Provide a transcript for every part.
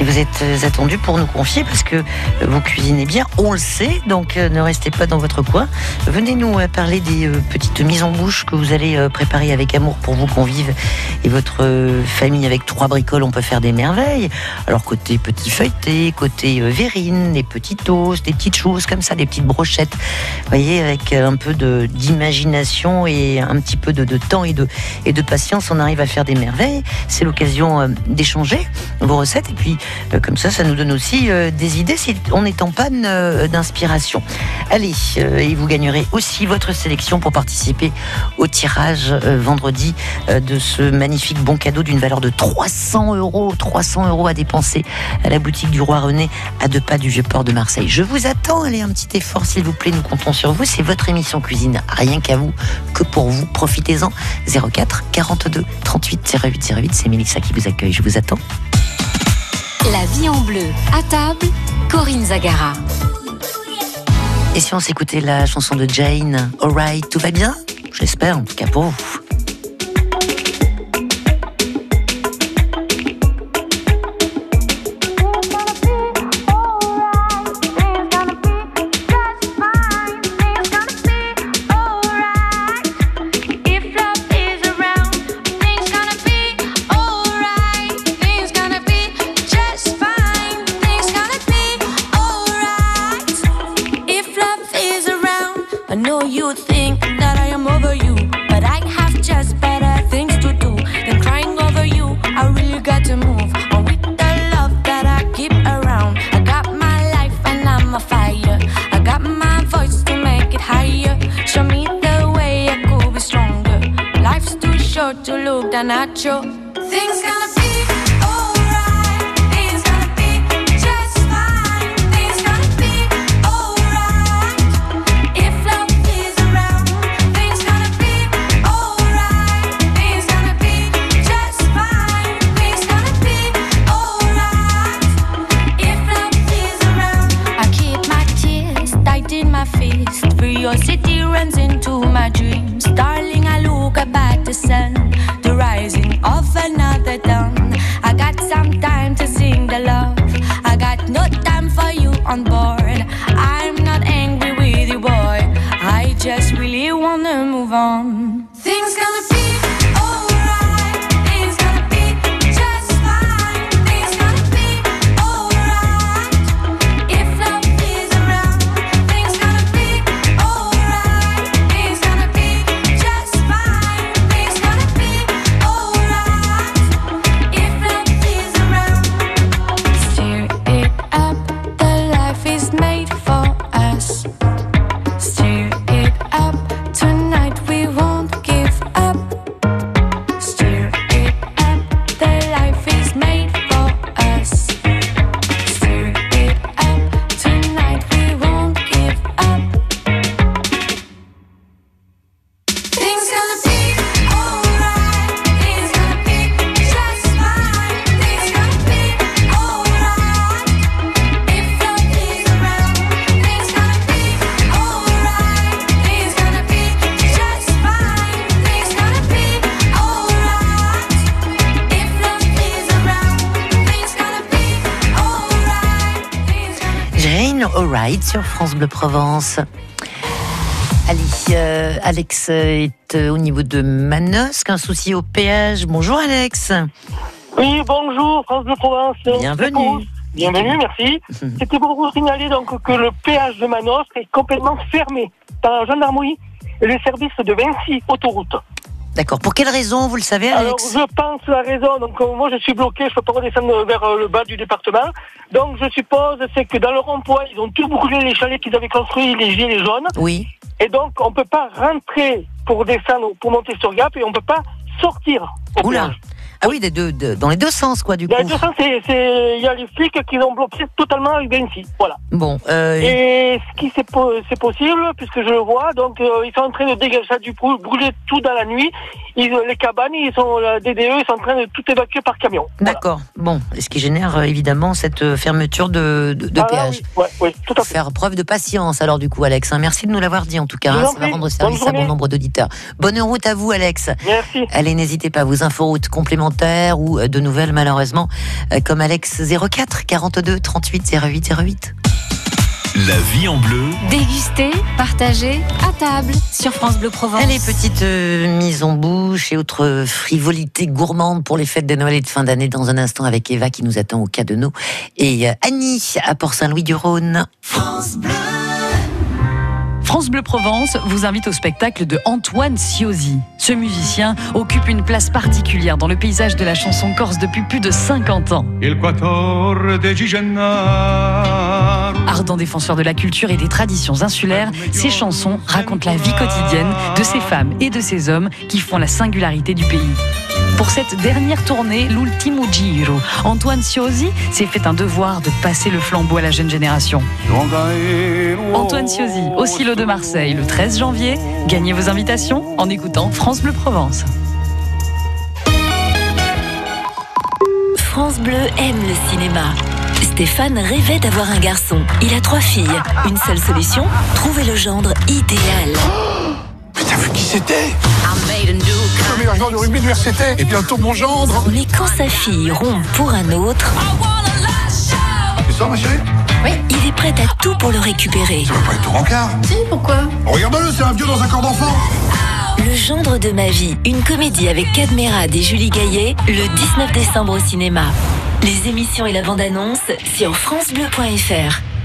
Et vous êtes euh, attendu pour nous confier parce que vous cuisinez bien, on le sait, donc ne restez pas dans votre coin. Venez nous parler des petites mises en bouche que vous allez préparer avec amour pour vos convives et votre famille avec trois bricoles, on peut faire des merveilles. Alors côté petit feuilleté, côté verrine, des petits toasts, des petites choses comme ça, des petites brochettes. Vous voyez, avec un peu d'imagination et un petit peu de, de temps et de, et de patience, on arrive à faire des merveilles. C'est l'occasion euh, d'échanger vos recettes et puis euh, comme ça, ça nous donne aussi euh, des idées si on est en panne d'inspiration. Allez, et vous gagnerez aussi votre sélection pour participer au tirage vendredi de ce magnifique bon cadeau d'une valeur de 300 euros. 300 euros à dépenser à la boutique du Roi René à deux pas du Vieux-Port de Marseille. Je vous attends, allez un petit effort s'il vous plaît, nous comptons sur vous. C'est votre émission cuisine, rien qu'à vous, que pour vous. Profitez-en. 04 42 38 08 08, c'est Mélissa qui vous accueille. Je vous attends. Vie en bleu, à table, Corinne Zagara. Et si on s'écoutait la chanson de Jane, Alright, tout va bien? J'espère, en tout cas pour vous. Sur France Bleu Provence. Allez, euh, Alex est euh, au niveau de Manosque, un souci au péage. Bonjour Alex. Oui, bonjour France Bleu Provence. Bienvenue. Bienvenue, merci. C'était pour vous signaler donc que le péage de Manosque est complètement fermé par la gendarmerie et les services de Vinci Autoroute. D'accord. Pour quelle raison, vous le savez, Alex Alors, je pense la raison. Donc, euh, moi, je suis bloqué. Je ne peux pas redescendre vers euh, le bas du département. Donc, je suppose, c'est que dans le rond-point, ils ont tout brûlé les chalets qu'ils avaient construits, les gilets jaunes. Oui. Et donc, on ne peut pas rentrer pour descendre, pour monter sur Gap, et on ne peut pas sortir. Oula. Ah oui, des deux, dans les deux sens, quoi, du coup. Dans les deux sens, il y a les flics qui ont bloqué totalement avec. Voilà. Bon. Euh... Et ce qui c'est possible, puisque je le vois, donc euh, ils sont en train de dégager du brûler tout dans la nuit. Ils, les cabanes, ils sont la DDE, ils sont en train de tout évacuer par camion. D'accord. Bon, ce qui génère euh, évidemment cette fermeture de, de, péage. Oui, oui, tout à fait. Faire preuve de patience, alors du coup, Alex. Hein. Merci de nous l'avoir dit en tout cas. Hein. ça va rendre service à bon nombre d'auditeurs. Bonne route à vous, Alex. Merci. Allez, n'hésitez pas, vos inforoutes complémentaires commentaires ou euh, de nouvelles malheureusement, euh, comme Alex 04 42 38 08 08. La vie en bleu. Dégustez, partagez, à table sur France Bleu Provence. Allez, petite euh, mise en bouche et autres frivolités gourmandes pour les fêtes de Noël et de fin d'année dans un instant avec Eva qui nous attend au cas de nous et euh, Annie à Port-Saint-Louis-du-Rhône. France Bleu Provence vous invite au spectacle de Antoine Siosi. Ce musicien occupe une place particulière dans le paysage de la chanson corse depuis plus de 50 ans. Il 14 de Gennaro. Ardent défenseur de la culture et des traditions insulaires, ses chansons racontent la vie quotidienne de ces femmes et de ces hommes qui font la singularité du pays. Pour cette dernière tournée, l'Ultimo Giro, Antoine Siosi s'est fait un devoir de passer le flambeau à la jeune génération. Antoine Siosi, au Silo de Marseille, le 13 janvier. Gagnez vos invitations en écoutant France Bleu Provence. France Bleu aime le cinéma. Stéphane rêvait d'avoir un garçon. Il a trois filles. Une seule solution trouver le gendre idéal. Mais t'as vu qui c'était Le meilleur joueur de rugby de l'université Et bientôt mon gendre Mais quand sa fille rompt pour un autre, Tu sors ma chérie il est prêt à tout pour le récupérer. Ça va pas être tout rencard Si, pourquoi Regarde-le, c'est un vieux dans un corps d'enfant Le gendre de ma vie, une comédie avec Cadmerade et Julie Gaillet, le 19 décembre au cinéma. Les émissions et la bande-annonce sur francebleu.fr.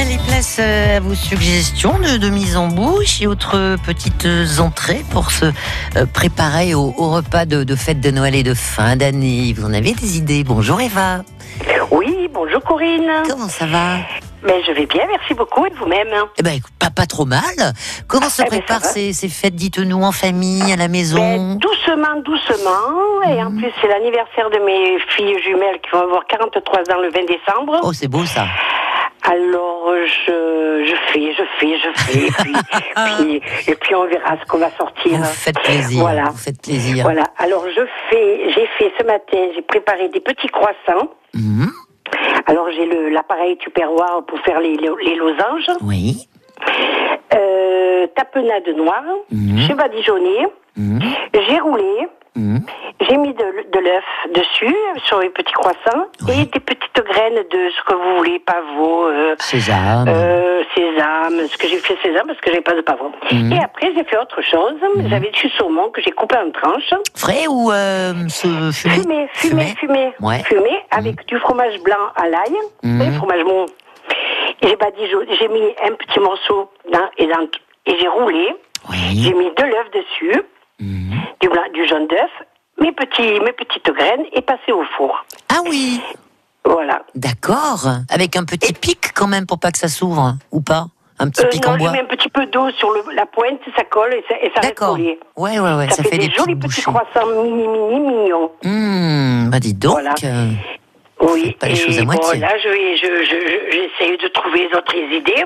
Allez, place euh, à vos suggestions de, de mise en bouche et autres petites entrées pour se euh, préparer au, au repas de, de fête de Noël et de fin d'année. Vous en avez des idées Bonjour Eva. Oui, bonjour Corinne. Comment ça va? Mais je vais bien, merci beaucoup et vous-même? Eh ben, pas, pas trop mal. Comment se Eh ben, préparent ces, ces fêtes, dites-nous, en famille, à la Ben, maison? doucement, doucement. Et en plus, c'est l'anniversaire de mes filles jumelles qui vont avoir 43 ans le 20 décembre. Oh, c'est beau ça. Alors, je, je fais, je fais, je fais. Et puis, puis- et puis on verra ce qu'on va sortir. Vous faites plaisir. Voilà. Vous faites plaisir. Voilà. Alors, je fais, j'ai fait ce matin, j'ai préparé des petits croissants. Mhm. Alors, j'ai le- l'appareil tupperware pour faire les, les losanges. Oui. Euh, tapenade noire. J'ai badigeonné. Mhm. J'ai roulé. Mhm. J'ai mis de, de l'œuf dessus, sur les petits croissants, Oui. et des petites graines de ce que vous voulez, pavot, euh, Sésame. euh, sésame, ce que j'ai fait sésame parce que j'ai pas de pavot. Mhm. Et après, j'ai fait autre chose. J'avais du saumon que j'ai coupé en tranches. Frais ou euh, ce fumé? Fumé, fumé, fumé. Ouais. Fumé avec du fromage blanc à l'ail, Mhm. savez, fromage mou. Et j'ai mis un petit morceau dans, et, dans, et j'ai roulé. J'ai mis de l'œuf dessus, Mhm. du, blanc, du jaune d'œuf, mes, petits, mes petites graines et passé au four. Ah oui. Voilà. D'accord. Avec un petit pic quand même pour pas que ça s'ouvre, ou pas? Un petit Euh, pic non, en je bois? mets un petit peu d'eau sur le- la pointe, ça colle et ça, et ça reste D'accord. collé. Ouais, ouais, ouais. Ça, Ça, fait, des, jolis petits croissants mini, mini, mignons. Hum, bah dis donc. Voilà. Oui, pas les et choses à bon, moitié. là, je je, je, de trouver d'autres idées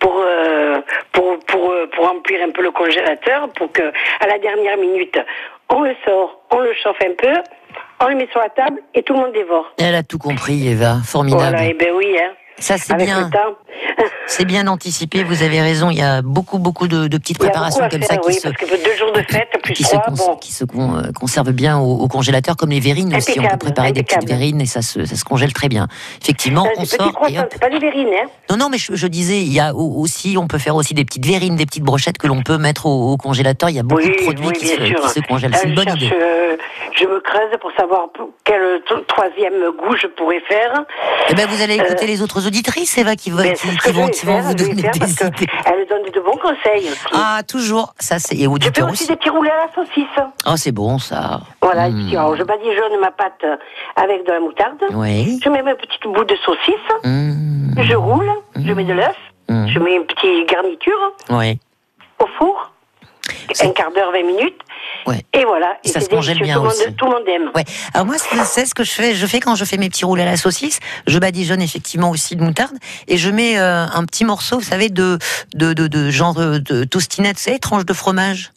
pour, euh, pour, pour, euh, pour remplir un peu le congélateur, pour que, à la dernière minute, on le sort, on le chauffe un peu, on le met sur la table et tout le monde dévore. Elle a tout compris, Eva. Formidable. Voilà, et ben oui, hein. Ça, c'est bien. C'est bien anticipé. Vous avez raison. Il y a beaucoup, beaucoup de, de petites préparations comme faire, ça qui oui, se, parce que deux jours de fête, plus qui se, trois, cons- bon. qui se con- euh, conservent bien au, au congélateur, comme les verrines aussi. On peut Impeccable, préparer des petites impeccable. verrines et ça se, ça se congèle très bien. Effectivement, Euh, on sort c'est pas des verrines, hein. Non, non, mais je, je disais, il y a au- aussi, on peut faire aussi des petites verrines, des petites brochettes que l'on peut mettre au, au congélateur. Il y a beaucoup Oui, de produits oui, qui, bien se, sûr. qui se congèlent. C'est une je bonne cherche, idée. euh, je me creuse pour savoir quel troisième goût je pourrais faire. Eh ben, vous allez écouter les autres auditrices, Eva, qui, Mais qui, vont, qui vont faire, vous donner faire des idées. Elle donne de bons conseils aussi. Ah, toujours. Ça, c'est, et je fais aussi des petits roulés à la saucisse. Oh, c'est bon, ça. Voilà, Mm. et puis, alors, je badigeonne ma pâte avec de la moutarde. Oui. Je mets un petit bout de saucisse. Mmh. Je roule. Je mets de l'œuf. Mm. Je mets une petite garniture Oui. au four. C'est- Un quart d'heure, 20 minutes. Ouais. Et voilà. Et ça c'est se congèle bien tout, le aussi. monde, tout le monde aime. Ouais. Alors moi, c'est c'est ce que je fais. Je fais quand je fais mes petits roulés à la saucisse. Je badigeonne effectivement aussi de moutarde et je mets euh, un petit morceau, vous savez, de de de, de genre de, de tostinette, savez, tranche de fromage.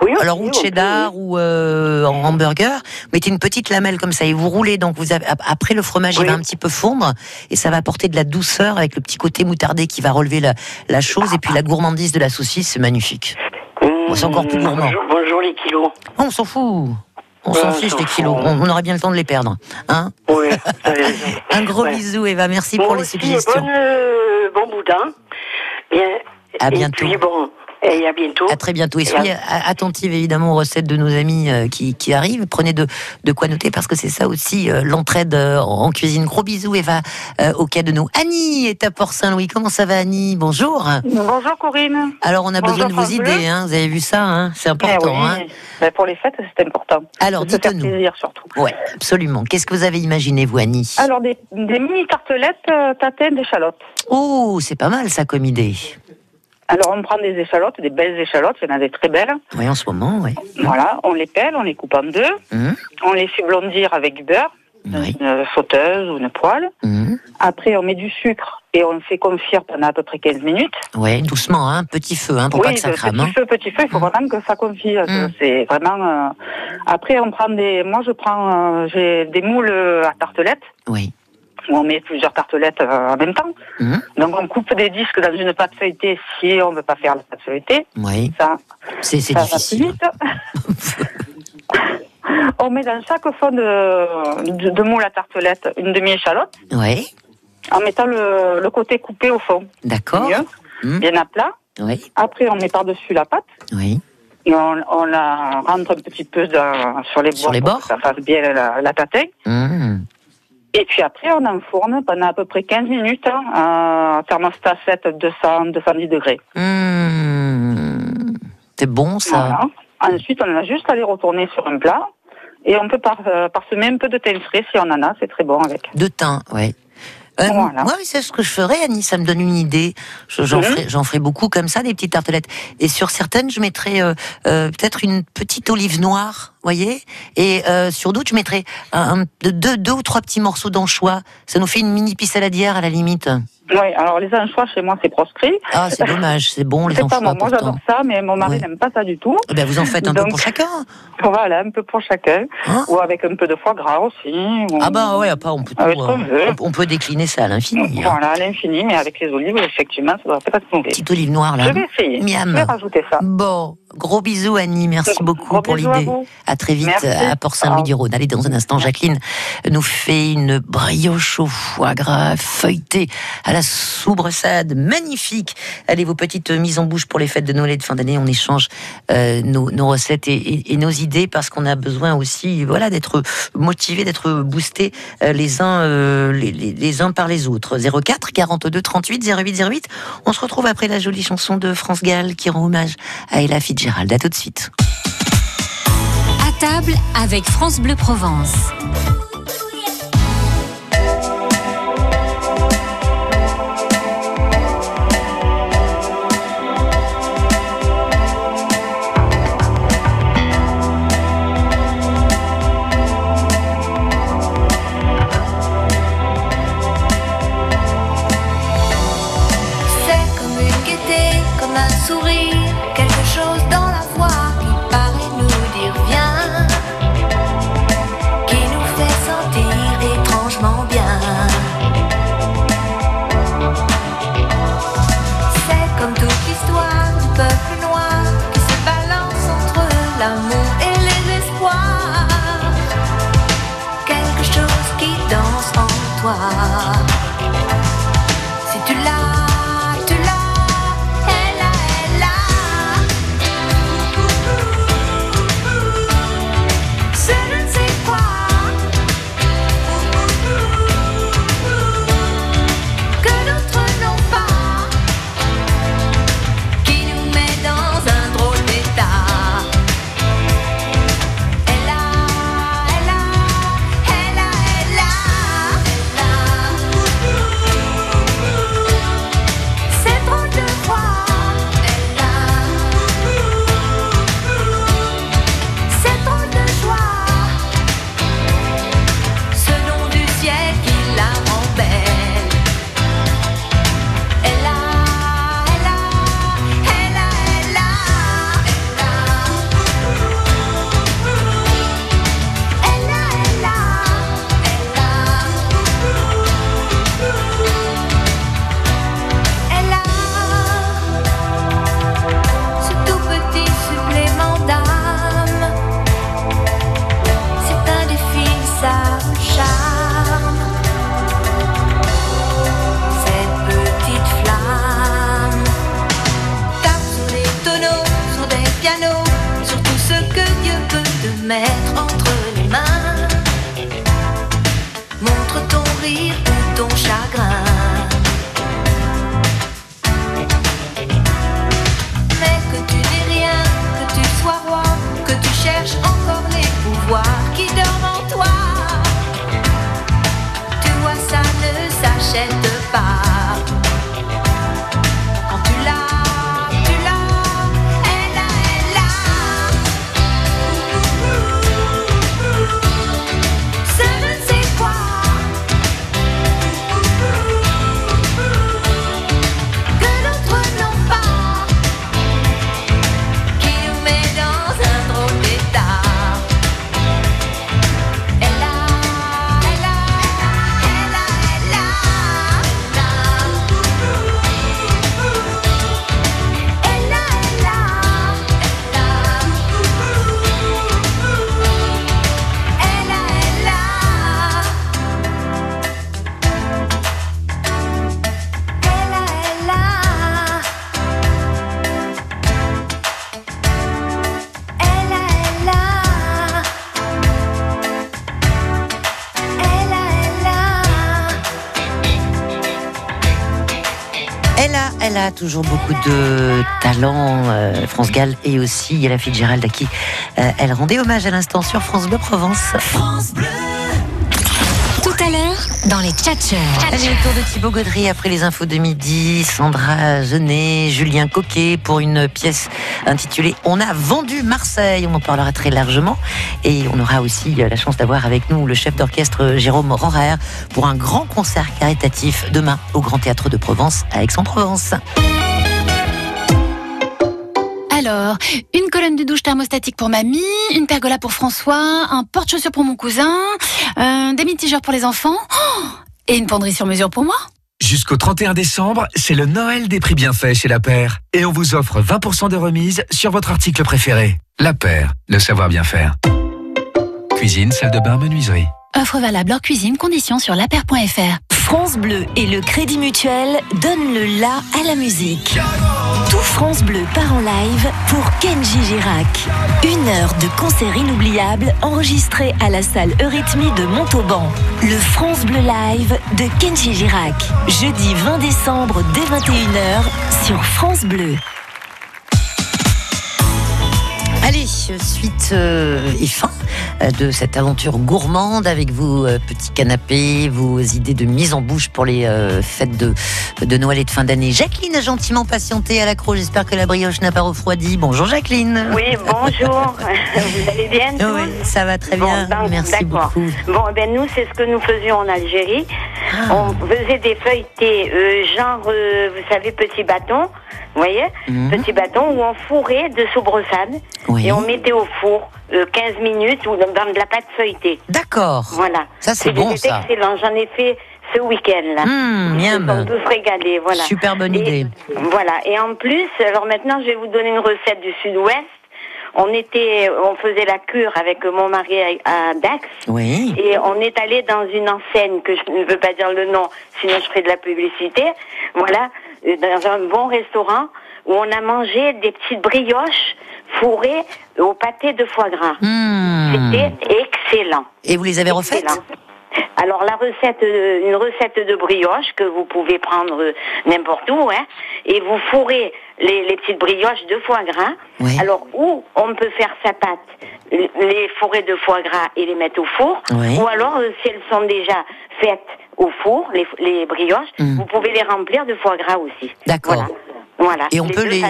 Oui, Alors aussi, ou cheddar ou euh, en hamburger, vous mettez une petite lamelle comme ça et vous roulez. Donc vous avez, après le fromage, il Oui. va un petit peu fondre et ça va apporter de la douceur avec le petit côté moutardé qui va relever la, la chose et puis la gourmandise de la saucisse, c'est magnifique. Bon, c'est encore plus gourmand. Bonjour, bonjour les kilos. On s'en fout. On s'en fiche des kilos. On, on aurait bien le temps de les perdre. Hein Oui. Un gros Ouais. bisou, Eva. Merci pour les suggestions. bonne, euh, bon boudin. Bien. À et bientôt. puis bon, et à bientôt. À très bientôt. Et soyez a- attentive évidemment aux recettes de nos amis euh, qui, qui arrivent. Prenez de, de quoi noter parce que c'est ça aussi euh, l'entraide euh, en cuisine. Gros bisous Eva au cas de nous. Annie est à Port-Saint-Louis. Comment ça va Annie? Bonjour. Bonjour Corinne. Alors on a besoin de vos France idées. Hein. Vous avez vu ça hein? C'est Eh important. oui, Hein ben, pour les fêtes, c'est important. Alors dites-nous. plaisir surtout. Ouais, absolument. Qu'est-ce que vous avez imaginé vous Annie? Alors, des, des mini tartelettes euh, tatin d'échalotes. Oh, c'est pas mal ça comme idée. Alors, on prend des échalotes, des belles échalotes, il y en a des très belles. Oui, en ce moment, oui. Voilà, on les pèle, on les coupe en deux, Hum, on les fait blondir avec du beurre, oui. une sauteuse ou une poêle. hum. Après, on met du sucre et on le fait confire pendant à peu près 15 minutes. Ouais, doucement, hein, petit feu, hein, pour oui, pas que ça de crame. petit hein. feu, petit feu, il faut Mm. vraiment que ça confie. Mm. C'est vraiment. euh, Après, on prend des. Moi, je prends. euh, J'ai des moules à tartelettes. Oui. Où on met plusieurs tartelettes euh, en même temps. Mhm. Donc on coupe des disques dans une pâte feuilletée si on ne veut pas faire la pâte feuilletée. Oui. Ça, C'est c'est ça va plus difficile. vite. on met dans chaque fond de, de, de moule à tartelettes une demi-échalote Oui. en mettant le, le côté coupé au fond. D'accord. Mieux, Mhm. bien à plat. Oui. Après, on met par-dessus la pâte Oui. et on, on la rentre un petit peu dans- sur les bords. Sur les pour bords que ça fasse bien la, la tatin. Et puis après, on enfourne pendant à peu près 15 minutes hein, à thermostat 7, 200, 210 degrés. Hum. C'est bon ça. Voilà. Ensuite, on a juste à les retourner sur un plat. Et on peut par, euh, parsemer un peu de thym frais si on en a, c'est très bon avec. De thym, ouais. Euh, Voilà. Moi, c'est ce que je ferais, Annie. Ça me donne une idée. Je- J'en ferai, beaucoup comme ça, des petites tartelettes. Et sur certaines, je mettrais euh, euh, peut-être une petite olive noire, voyez. Et euh, sur d'autres, je mettrais un, un- deux, deux ou trois petits morceaux d'anchois. Ça nous fait une mini pissaladière à la limite. Oui, alors les anchois, chez moi, c'est proscrit. Ah, c'est dommage. C'est bon les pas anchois moi, moi j'adore ça, mais mon mari Ouais. n'aime pas ça du tout. Eh ben, vous en faites un peu pour chacun. Voilà, un peu pour chacun. Hein ou avec un peu de foie gras aussi. ou- Ah bah ouais, pas, on peut, tout, euh, on, peut décliner ça à l'infini. hein. Voilà, à l'infini, mais avec les olives, effectivement, ça doit pas être mauvais. Petite olive noire là. Je vais essayer. Miam. Je vais rajouter ça. Bon, gros bisous Annie, merci beaucoup Gros pour à l'idée. À très vite Merci. à Port-Saint-Louis-du-Rhône. Allez, dans un instant, Jacqueline nous fait une brioche au foie gras feuilletée à la soubressade. Magnifique. Allez, vos petites mises en bouche pour les fêtes de Noël et de fin d'année. On échange euh, nos, nos recettes et, et- et nos idées parce qu'on a besoin aussi voilà, d'être motivés, d'être boostés euh, les, uns, euh, les, les- les uns par les autres. 04 42 38 08 08. On se retrouve après la jolie chanson de France Gall qui rend hommage à Ella Fitzgerald. À tout de suite. À table avec France Bleu Provence. Elle a, a toujours beaucoup de talent, euh, France Gall, et aussi Ella Fitzgerald à qui euh, elle rendait hommage à l'instant sur France Bleu Provence. À l'heure, dans les tchatcheurs. Allez, le tour de Thibaut Gaudry après les infos de midi, Sandra Genet, Julien Coquet pour une pièce intitulée On a vendu Marseille. On en parlera très largement. Et on aura aussi la chance d'avoir avec nous le chef d'orchestre Jérôme Rorer pour un grand concert caritatif demain au Grand Théâtre de Provence à Aix-en-Provence. Alors, une colonne de douche thermostatique pour mamie, une pergola pour François, un porte-chaussures pour mon cousin, euh, des mitigeurs pour les enfants, oh, et une penderie sur mesure pour moi. Jusqu'au 31 décembre, c'est le Noël des prix bienfaits chez La Paire. Et on vous offre 20% de remise sur votre article préféré. La Paire, le savoir bien faire. Cuisine, salle de bain, menuiserie. Offre valable hors cuisine, conditions sur laper.fr. France Bleu et le Crédit Mutuel donnent le la à la musique. Tout France Bleu part en live pour Kenji Girac. Une heure de concert inoubliable enregistré à la salle Eurythmie de Montauban. Le France Bleu Live de Kenji Girac. Jeudi 20 décembre dès 21h sur France Bleu. Suite euh, et fin euh, de cette aventure gourmande avec vos euh, petits canapés, vos idées de mise en bouche pour les euh, fêtes de, de Noël et de fin d'année. Jacqueline a gentiment patienté à l'accro. J'espère que la brioche n'a pas refroidi. Bonjour Jacqueline. Oui, bonjour. Vous allez bien Oui, ça va très Bon, bien. donc, Merci beaucoup. Bon, eh ben nous, c'est ce que nous faisions en Algérie. Ah. On faisait des feuilletés, genre, vous savez, petits bâtons, vous voyez Mhm. Petits bâtons où on fourrait de soubresade Oui. et on mettait au four euh, 15 minutes ou dans, de la pâte feuilletée. D'accord. Voilà. Ça, c'est bon, ça. excellent. J'en ai fait ce week-end-là. Mmh, Ils se miam. sont tous régalés, voilà. Super bonne Et- idée. Voilà. Et en plus, alors maintenant, je vais vous donner une recette du Sud-Ouest. On était, on faisait la cure avec mon mari à, à Dax. Oui. Et on est allé dans une enseigne que je ne veux pas dire le nom, sinon je ferai de la publicité. Voilà, euh, dans un bon restaurant où on a mangé des petites brioches fourrées au pâté de foie gras. Mmh. C'était excellent. Et vous les avez refaites? Excellent. Alors la recette, euh, une recette de brioche que vous pouvez prendre euh, n'importe où, hein, et vous fourrez les, les petites brioches de foie gras. Oui. Alors où on peut faire sa pâte, les fourrer de foie gras et les mettre au four, Oui. ou alors euh, si elles sont déjà faites au four, les, les brioches, Mhm. vous pouvez les remplir de foie gras aussi. D'accord. Voilà. Voilà. Et on peut les,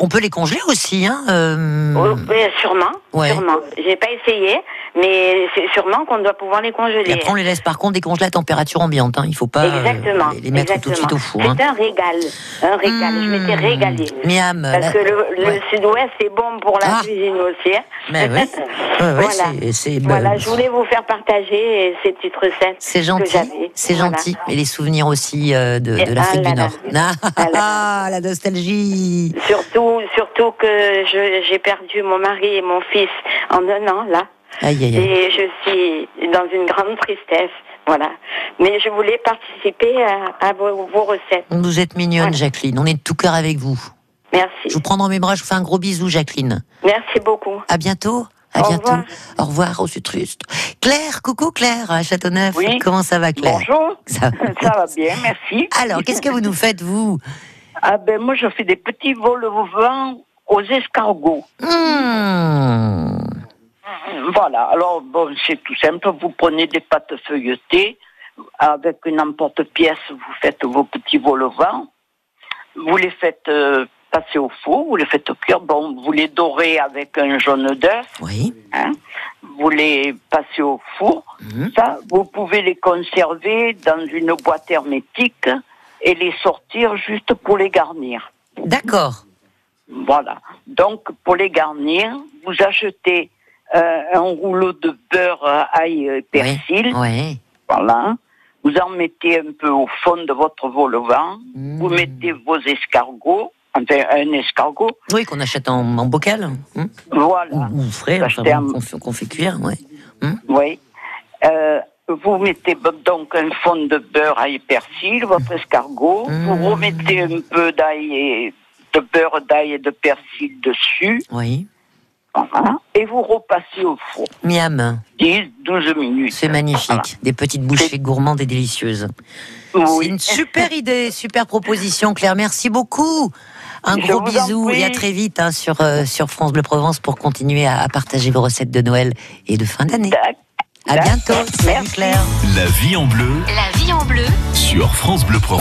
on, peut les congeler aussi, hein euh, Oh, sûrement, Ouais. sûrement. J'ai pas essayé, mais c'est sûrement qu'on doit pouvoir les congeler. Et après, on les laisse par contre décongeler à température ambiante. Hein. Il faut pas euh, Exactement. les- les mettre tout de suite au four. hein. C'est un régal. Un régal. Je m'étais Mmh. régalée. Miam. Parce la- que le, sud-ouest, c'est bon pour la Ah. cuisine aussi. hein. Mais ouais. Ouais, ouais, voilà. c'est- Voilà, je voulais vous faire partager ces petites recettes. C'est gentil, c'est Voilà. gentil. Et les souvenirs aussi euh, de, de l'Afrique ah du Nord. Ah, Ah la nostalgie. Surtout, surtout que j'ai perdu mon mari et mon fils en un an, là. Aïe, aïe, aïe. Et je suis dans une grande tristesse. Voilà. Mais je voulais participer à, à vos, vos recettes. Vous êtes mignonne, Voilà. Jacqueline. On est de tout cœur avec vous. Merci. Je vous prends dans mes bras, je vous fais un gros bisou, Jacqueline. Merci beaucoup. À bientôt. À Au bientôt. revoir. Au revoir, c'est triste. Claire, coucou Claire, à Châteauneuf. Oui. Comment ça va, Claire? Bonjour. Ça, Ça va bien, merci. Alors, qu'est-ce que vous nous faites, vous? Ah ben moi je fais des petits vols au vent aux escargots. Hmm. Voilà, alors bon c'est tout simple, vous prenez des pâtes feuilletées, avec une emporte-pièce, vous faites vos petits vols au vent, vous les faites euh, passer au four, vous les faites cuire, bon, vous les dorez avec un jaune d'œuf, Oui. hein, vous les passez au four, ça, vous pouvez les conserver dans une boîte hermétique et les sortir juste pour les garnir. D'accord. Voilà. Donc, pour les garnir, vous achetez un rouleau de beurre euh, ail et persil. Oui. Voilà. Vous en mettez un peu au fond de votre vol au vent. Mmh. Vous mettez vos escargots, enfin un escargot. Oui, qu'on achète en, en bocal. hmm Voilà. Ou frais, enfin, un- qu'on fait, cuire, ouais. Oui. Euh, vous mettez donc un fond de beurre ail et persil, votre escargot. Vous remettez un peu d'ail et de beurre d'ail et de persil dessus. Oui. Voilà. Et vous repassez au four. Miam. 10, 12 minutes. C'est magnifique. Des petites bouchées gourmandes et délicieuses. Oui. C'est une super idée, super proposition, Claire. Merci beaucoup. Un Je gros bisou et à très vite hein, sur, euh, sur France Bleu Provence pour continuer à, à partager vos recettes de Noël et de fin d'année. À bientôt. Salut Claire. La vie en bleu La vie en bleu. sur France Bleu Provence.